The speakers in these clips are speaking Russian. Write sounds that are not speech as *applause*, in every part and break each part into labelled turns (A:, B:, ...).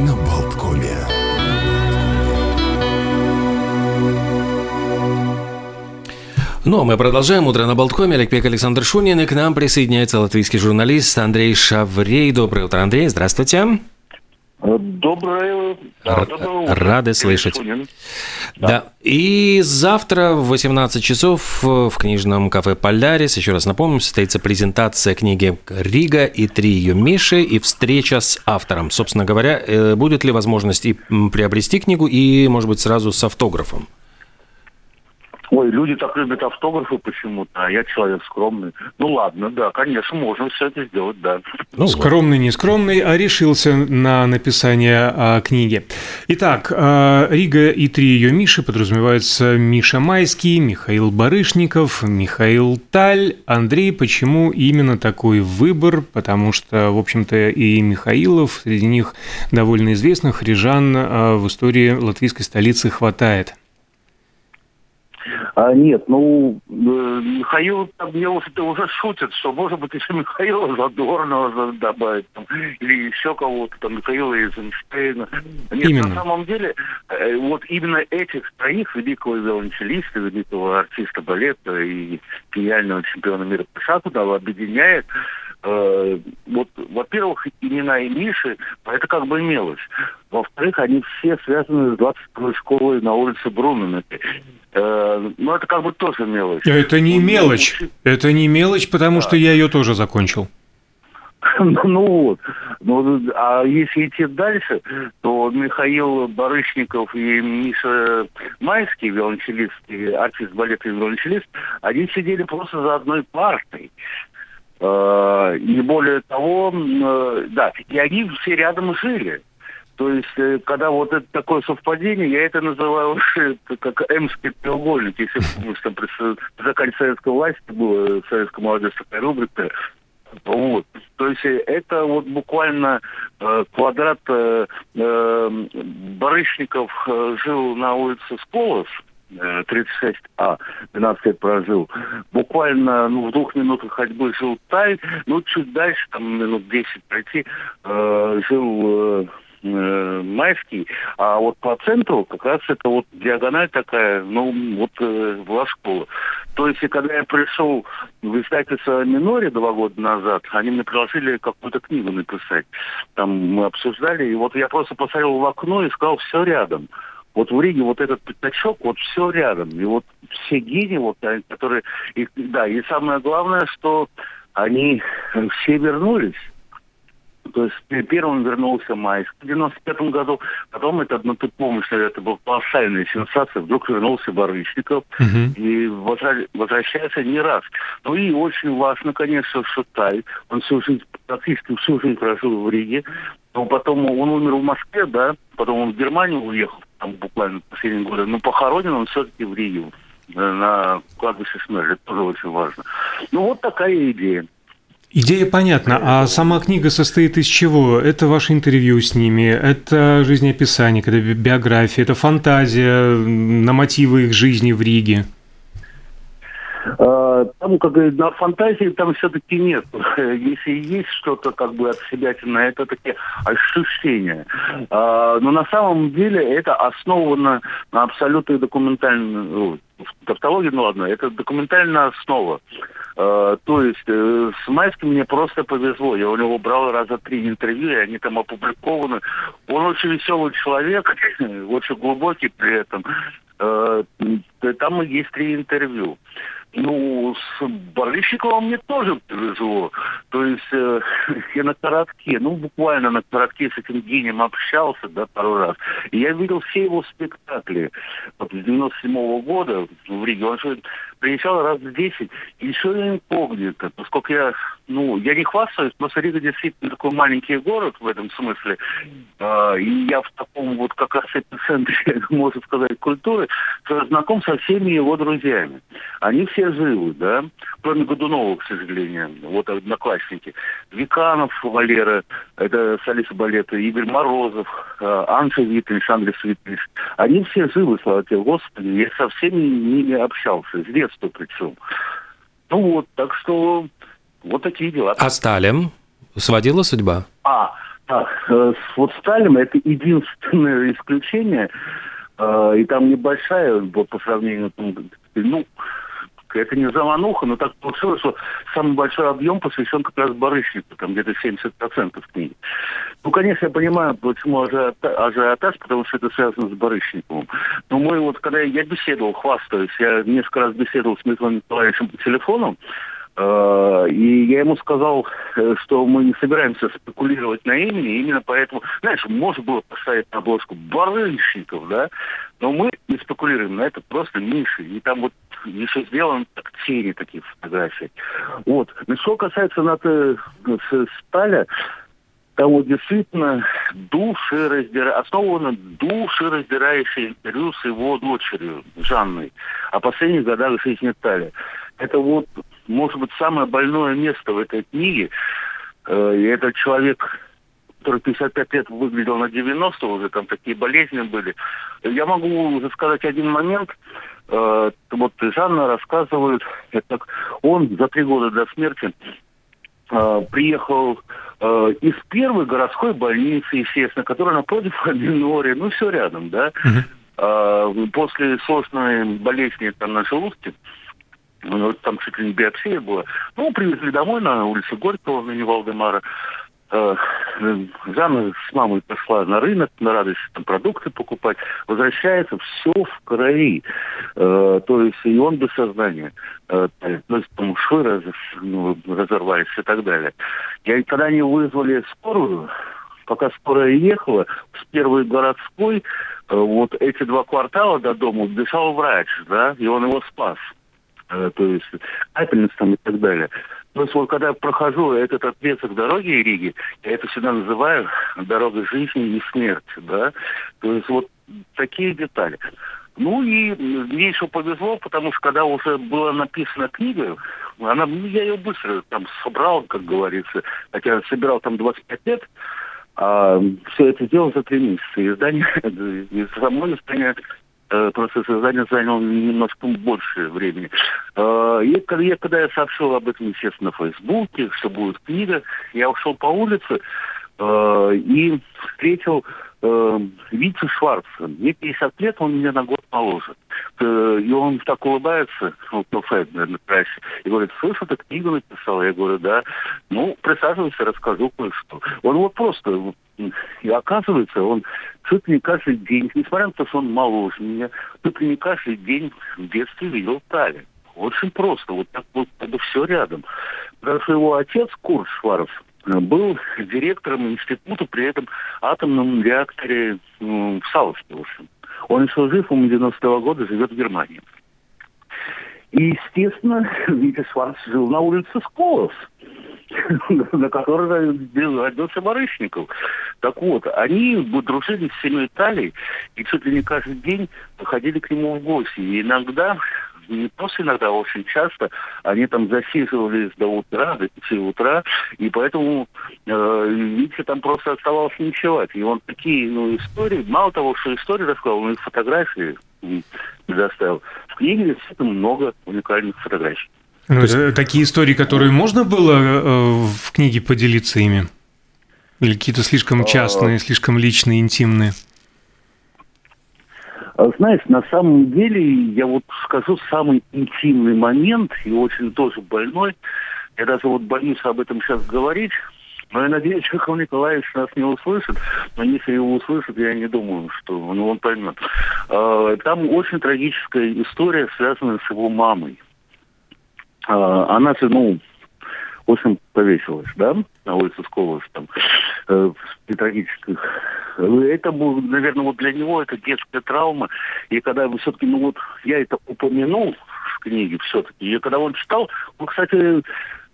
A: на Болткоме.
B: Ну, а мы продолжаем. Утро на Болткоме. Олег Пек, Александр Шунин. И к нам присоединяется латвийский журналист Андрей Шаврей. Доброе утро, Андрей. Здравствуйте.
C: Доброе,
B: да, доброе утро. Рады слышать. Да. да. И завтра в 18 часов в книжном кафе «Полярис», еще раз напомню, состоится презентация книги «Рига» и три ее Миши и встреча с автором. Собственно говоря, э, будет ли возможность и приобрести книгу, и, может быть, сразу с автографом?
C: Ой, люди так любят автографы почему-то, а я человек скромный. Ну ладно, да, конечно, можно все это сделать, да.
D: Ну, скромный, не скромный, а решился на написание а, книги. Итак, а, Рига и три ее Миши подразумеваются Миша Майский, Михаил Барышников, Михаил Таль. Андрей, почему именно такой выбор? Потому что, в общем-то, и Михаилов, среди них довольно известных, рижан а, в истории латвийской столицы хватает.
C: А, нет, ну, э, Михаил там мне уже, уже шутит, что, может быть, еще Михаила Задорнова добавить, там, или еще кого-то, там, Михаила Эйзенштейна. Нет, именно. на самом деле, э, вот именно этих троих, великого виолончелиста, великого артиста балета и гениального чемпиона мира по шаху, объединяет э, вот, во-первых, имена и Миши, это как бы мелочь. Во-вторых, они все связаны с 22-й школой на улице Брунена. Э, ну, это как бы тоже мелочь.
D: Это не мелочь. Это не мелочь, потому да. что я ее тоже закончил. *laughs*
C: Ну вот. Ну, а если идти дальше, то Михаил Барышников и Миша Майский, виолончелист, артист балета и виолончелист, они сидели просто за одной партой. Э, и более того, э, да, и они все рядом жили. То есть, э, когда вот это такое совпадение, я это называю как эмский треугольник. Если помнишь, там при закате советской власти была советская молодежь такая рубрика, вот. То есть это вот буквально э, квадрат э, Барышников жил на улице Сколос, 36А, 12 лет прожил. Буквально ну, в двух минутах ходьбы жил Тай, ну, чуть дальше, там минут 10 пройти, э, жил э, э, Майский, а вот по центру как раз это вот диагональ такая, ну, вот э, была школа. То есть, когда я пришел в издательство «Миноре» два года назад, они мне предложили какую-то книгу написать. Там мы обсуждали, и вот я просто посмотрел в окно и сказал, все рядом. Вот в Риге вот этот пятачок, вот все рядом. И вот все гении, вот, которые... И, да, и самое главное, что они все вернулись. То есть первым вернулся Майск в 95 году, потом это, ну ты помнишь, это была колоссальная сенсация, вдруг вернулся Барышников uh-huh. и возвращается не раз. Ну и очень важно, конечно, что Тай, он всю жизнь, практически всю жизнь прожил в Риге, но потом он умер в Москве, да, потом он в Германию уехал, там буквально последние годы, но похоронен он все-таки в Риге, на кладбище Смерли, это тоже очень важно. Ну вот такая идея.
D: Идея понятна, а сама книга состоит из чего? Это ваше интервью с ними, это жизнеописание, это биография, это фантазия на мотивы их жизни в Риге?
C: А, там, как говорит, на фантазии там все-таки нет. *laughs* Если есть что-то как бы от себя, это такие ощущения. А, но на самом деле это основано на абсолютной документальной ну, тавтологии, ну ладно, это документальная основа. А, то есть э, с Майским мне просто повезло. Я у него брал раза три интервью, и они там опубликованы. Он очень веселый человек, *laughs* очень глубокий при этом. Там есть три интервью. Ну, с Барышниковым мне тоже повезло. То есть э, *laughs* я на коротке, ну, буквально на коротке с этим гением общался, да, пару раз. И я видел все его спектакли. Вот с 97 -го года в Риге. Он же приезжал раз в 10, и еще это. Поскольку я, ну, я не хвастаюсь, просто Рига действительно такой маленький город в этом смысле. Э, и я в таком вот как раз эпицентре, *laughs* можно сказать, культуры, знаком со всеми его друзьями. Они все живы, да, кроме Годунова, к сожалению, вот одноклассники. Виканов Валера, это солист балета, Игорь Морозов, э, Анша Витлиш, Андрей Витлиш. Они все живы, слава тебе, Господи. Я со всеми ними общался, с детства причем. Ну вот, так что вот такие дела.
B: А Сталин? Сводила судьба?
C: А, А, вот Сталин это единственное исключение, и там небольшая вот, по сравнению, ну, это не замануха, но так получилось, что самый большой объем посвящен как раз барышнику, там где-то 70% книги. Ну, конечно, я понимаю, почему ажиотаж, потому что это связано с Барышниковым. Но мы вот, когда я беседовал, хвастаюсь, я несколько раз беседовал с Михаилом Николаевичем по телефону, и я ему сказал, э, что мы не собираемся спекулировать на имени, именно поэтому, знаешь, можно было поставить на обложку Барышников, да, но мы не спекулируем на это, просто Миша. И там вот еще сделан так тени таких фотографий. Вот. Но что касается НАТО Сталя, там вот действительно душераздира... основано душераздирающее интервью с его дочерью Жанной о последних годах жизни Тали. Это вот, может быть, самое больное место в этой книге. Э, и этот человек который 55 лет выглядел на 90, уже там такие болезни были. Я могу уже сказать один момент. Э, вот Жанна рассказывает, это он за три года до смерти э, приехал э, из первой городской больницы, естественно, которая напротив *laughs* Миноре, ну все рядом, да. Uh-huh. Э, после сложной болезни там на желудке, ну, там чуть ли не биопсия была, ну, привезли домой на улице Горького, на Валдемара. Э, Жанна с мамой пошла на рынок, на радость там продукты покупать, возвращается все в крови. Э, то есть и он без сознания. Э, то есть там швы раз, ну, разорвались и так далее. Я, когда они вызвали скорую, пока скорая ехала, с первой городской, э, вот эти два квартала до дома дышал врач, да, и он его спас. Э, то есть капельница там и так далее. То есть вот когда я прохожу этот отрезок дороги Риги, я это всегда называю дорога жизни и смерти, да. То есть вот такие детали. Ну и мне еще повезло, потому что когда уже была написана книга, она, ну, я ее быстро там собрал, как говорится, хотя собирал там 25 лет, а все это сделал за три месяца. Издание, *laughs* и само издание процесс создания занял немножко больше времени. Э, и когда я, когда я сообщил об этом, естественно, в Фейсбуке, что будет книга, я ушел по улице э, и встретил Витя Шварца. Мне 50 лет, он меня на год моложе. И он так улыбается, ну, кафе, наверное, краще, и говорит, слышь, ты книгу написал? Я говорю, да. Ну, присаживайся, расскажу кое-что. Он вот просто и оказывается, он чуть ли не каждый день, несмотря на то, что он моложе меня, чуть ли не каждый день в детстве видел Таллин. Очень просто, вот так вот это все рядом. Потому что его отец, Курт Шваров, был директором института при этом атомном реакторе в Саловке, в общем. Он еще жив, он 90-го года живет в Германии. И, естественно, Витя Шварц жил на улице Сколос. *laughs* на которой родился Барышников. Так вот, они дружили с семьей Италии и чуть ли не каждый день ходили к нему в гости. И иногда не просто иногда, а очень часто они там засиживались до утра, до 5 утра, и поэтому э, Витя там просто оставался ночевать. И он такие ну, истории, мало того, что истории рассказал, он и фотографии предоставил. В книге действительно много уникальных фотографий.
D: Ну, есть... Такие истории, которые можно было э, в книге поделиться ими? Или какие-то слишком частные, слишком личные, интимные?
C: А, знаешь, на самом деле, я вот скажу самый интимный момент, и очень тоже больной. Я даже вот боюсь об этом сейчас говорить, но я надеюсь, Чехов Николаевич нас не услышит. Но если его услышит, я не думаю, что ну, он поймет. А, там очень трагическая история, связанная с его мамой. А, она же, ну, в общем, повесилась, да, на улице Сколос, там, э, при трагических. Это, был, наверное, вот для него это детская травма. И когда все-таки, ну вот, я это упомянул в книге все-таки, и когда он читал, он, кстати,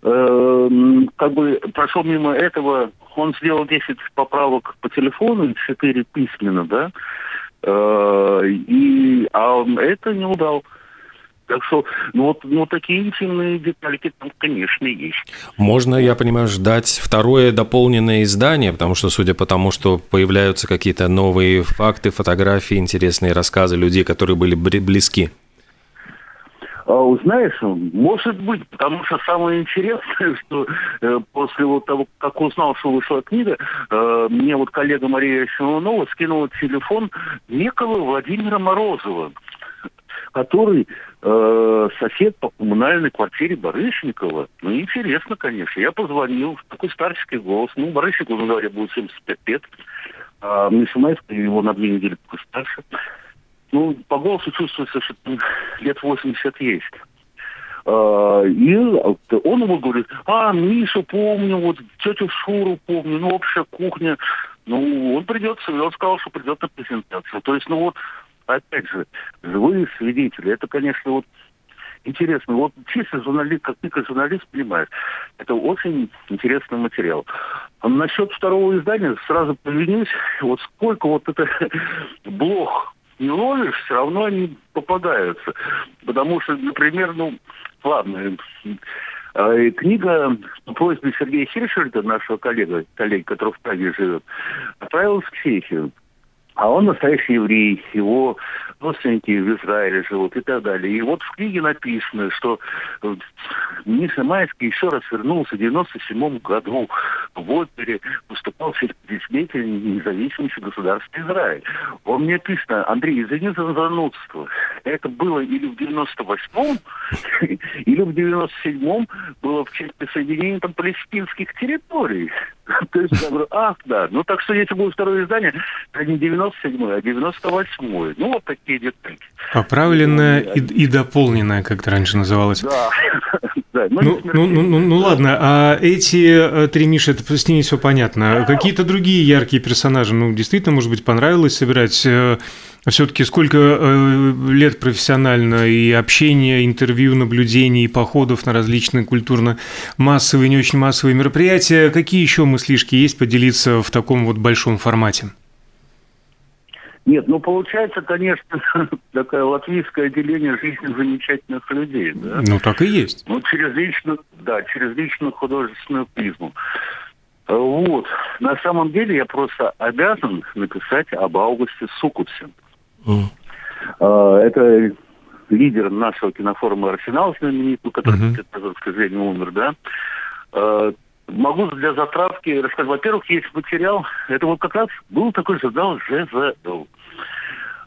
C: э, как бы прошел мимо этого, он сделал 10 поправок по телефону, 4 письменно, да, э, и, а это не удал. Так что, ну вот, ну такие интимные детальки там, конечно, есть.
B: Можно, я понимаю, ждать второе дополненное издание, потому что, судя по тому, что появляются какие-то новые факты, фотографии, интересные рассказы людей, которые были близки.
C: А, знаешь, может быть, потому что самое интересное, *laughs* что э, после вот того, как узнал, что вышла книга, э, мне вот коллега Мария Симонова скинула телефон некого Владимира Морозова, который э, сосед по коммунальной квартире Барышникова. Ну, интересно, конечно. Я позвонил, такой старческий голос. Ну, Барышникову, говоря, будет 75 лет. А Майский его на две недели такой старше. Ну, по голосу чувствуется, что лет 80 есть. А, и он ему говорит, а, Мишу помню, вот тетю Шуру помню, ну, общая кухня. Ну, он придется, он сказал, что придет на презентацию. То есть, ну вот, опять же, живые свидетели. Это, конечно, вот интересно. Вот чисто журналист, как ты как журналист понимаешь, это очень интересный материал. А насчет второго издания сразу повинюсь. Вот сколько вот это *laughs* блог не ловишь, все равно они попадаются. Потому что, например, ну, ладно, э, книга по просьбе Сергея Хиршельда, нашего коллега, коллеги, который в Праге живет, отправилась в Чехию. А он настоящий еврей, его родственники в Израиле живут и так далее. И вот в книге написано, что э, Миша Майский еще раз вернулся в 97 году в опере, выступал представителем независимости государства Израиль. Он мне пишет, Андрей, извини за занудство. Это было или в 98-м, *laughs* или в 97-м было в честь присоединения там палестинских территорий. *laughs* То есть я говорю, ах, да. Ну так что если будет второе издание, то не 97-й, а 98-й. Ну вот такие детали.
D: Поправленное ну, и, и дополненное, как это раньше называлось. Да. *laughs* да ну, ну, ну, ну, ну ладно, а эти э, три Миши, это с ними все понятно. Какие-то другие яркие персонажи, ну действительно, может быть, понравилось собирать э, все-таки сколько э, лет профессионально и общения, интервью, наблюдений, походов на различные культурно-массовые, не очень массовые мероприятия. Какие еще мыслишки есть поделиться в таком вот большом формате?
C: Нет, ну получается, конечно, *laughs* такое латвийское отделение жизни замечательных людей. Да?
D: Ну так и есть.
C: Ну, через личную, да, через личную художественную призму. Вот. На самом деле я просто обязан написать об Августе Сукутсе. Mm. Это лидер нашего кинофорума «Арсенал» знаменитый, который, mm-hmm. к сожалению, умер, да. Могу для затравки рассказать. Во-первых, есть материал. Это вот как раз был такой журнал ЖЗЛ.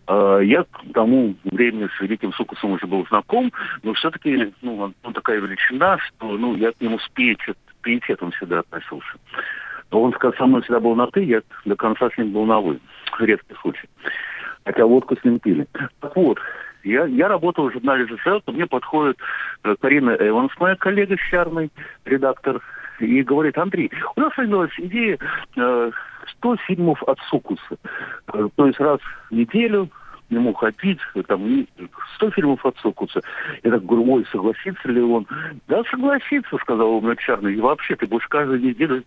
C: А, я к тому времени с Великим Сукусом уже был знаком, но все-таки ну, он такая величина, что ну, я к нему с пиететом всегда относился. Он со мной всегда был на «ты», я до конца с ним был на «вы». Редкий случай хотя водку с ним пили. Так вот, я, я работал в журнале «ЖСЛ», мне подходит э, Карина Эванс, моя коллега Щарный, редактор, и говорит, Андрей, у нас появилась идея э, 100 фильмов от Сукуса. Э, то есть раз в неделю ему ходить, там, 100 фильмов от Сукуса. Я так говорю, ой, согласится ли он? Да, согласится, сказал он Чарный. И вообще, ты будешь каждую неделю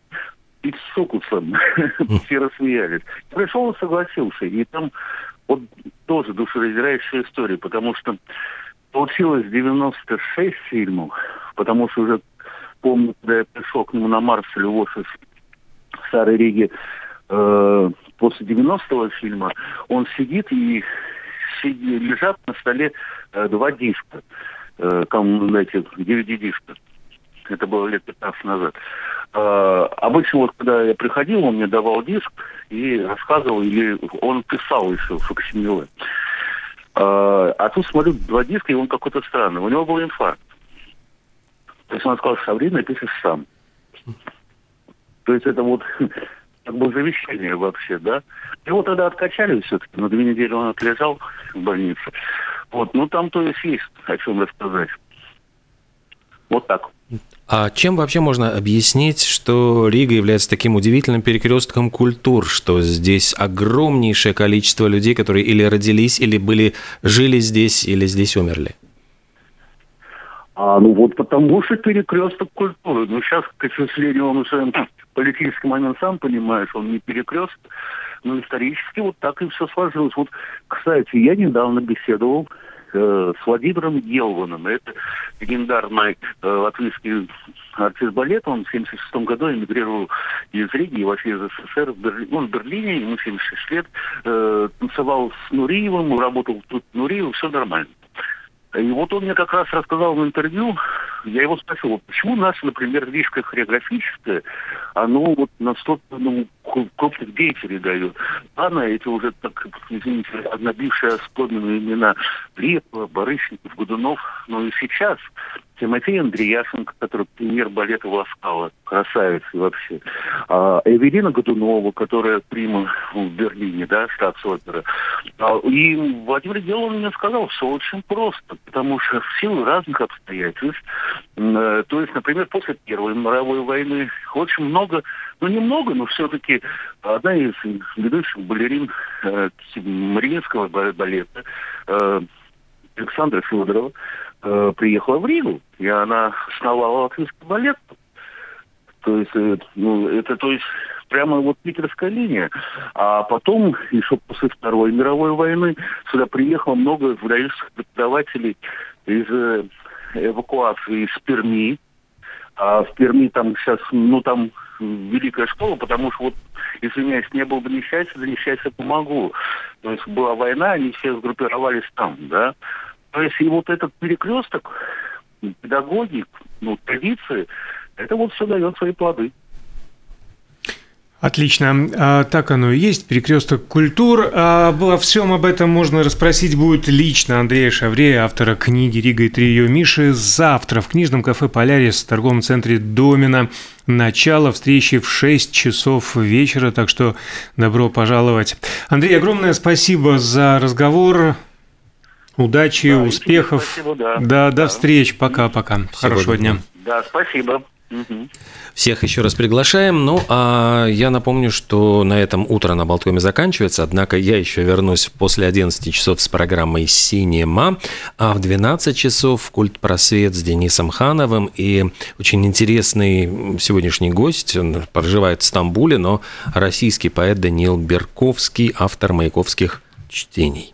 C: пить с Сукусом. Все рассмеялись. Пришел и согласился. И там вот тоже душераздирающая история, потому что получилось 96 фильмов, потому что уже помню, когда я пришел к нему на Марсель в офис в Старой Риге э, после 90-го фильма, он сидит и сидит, лежат на столе э, два диска, э, там, эти DVD-диска. Это было лет 15 назад. Э, обычно вот когда я приходил, он мне давал диск и рассказывал, или он писал еще факсимилы. Э, а тут смотрю два диска, и он какой-то странный. У него был инфаркт. То есть он сказал, что со временем пишешь сам. То есть это вот *laughs* как бы завещание вообще, да. Его тогда откачали все-таки, на две недели он отлежал в больнице. Вот, ну там то есть есть о чем рассказать. Вот так.
B: А чем вообще можно объяснить, что Рига является таким удивительным перекрестком культур, что здесь огромнейшее количество людей, которые или родились, или были, жили здесь, или здесь умерли?
C: А, ну вот потому что перекресток культуры. Ну сейчас, к сожалению, он уже политический момент сам понимаешь, он не перекресток. Но исторически вот так и все сложилось. Вот, кстати, я недавно беседовал э, с Владимиром Елваном. Это легендарный э, латвийский артист балета. Он в 1976 году эмигрировал из Риги и вообще из СССР. В Берлине. Он в Берлине, ему 76 лет. Э, танцевал с Нуриевым, работал тут Нуриев, все нормально. И вот он мне как раз рассказал в интервью, я его спросил, почему наше, например, рижское хореографическое, оно вот настолько ну, крупных деятелей дает. Ладно, эти уже, так, извините, однобившие оскорбленные имена Лепа, Барышников, Годунов, но и сейчас Тимофей Андреяшенко, который премьер балета Ласкала, красавец вообще. А, Эвелина Годунова, которая прима в Берлине, да, штатс-опера. А, и Владимир Делов мне сказал, все очень просто, потому что в силу разных обстоятельств, э, то есть, например, после Первой мировой войны очень много, ну немного, но все-таки одна из ведущих балерин э, Мариинского балета, э, Александра Федорова, э, приехала в Ригу, и она основала латвийский балет. То есть, э, ну, это, то есть, прямо вот питерская линия. А потом, еще после Второй мировой войны, сюда приехало много выдающихся преподавателей из э, эвакуации из Перми. А в Перми там сейчас, ну, там великая школа, потому что вот, извиняюсь, не было бы несчастья, за несчастье помогу. То есть была война, они все сгруппировались там, да. То есть и вот этот перекресток педагогик, ну, традиции, это вот все дает свои плоды.
D: Отлично. А, так оно и есть. Перекресток культур. А, обо всем об этом можно расспросить будет лично Андрея Шаврея, автора книги «Рига и три ее Миши». Завтра в книжном кафе «Полярис» в торговом центре «Домина». Начало встречи в 6 часов вечера, так что добро пожаловать. Андрей, огромное спасибо за разговор. Удачи, да, успехов. Спасибо, да. Да, до встреч. Пока-пока. Хорошего дня.
C: Да, спасибо.
B: Всех еще раз приглашаем. Ну, а я напомню, что на этом утро на Болткоме заканчивается, однако я еще вернусь после 11 часов с программой «Синема», а в 12 часов «Культ просвет» с Денисом Хановым и очень интересный сегодняшний гость, он проживает в Стамбуле, но российский поэт Даниил Берковский, автор «Маяковских чтений».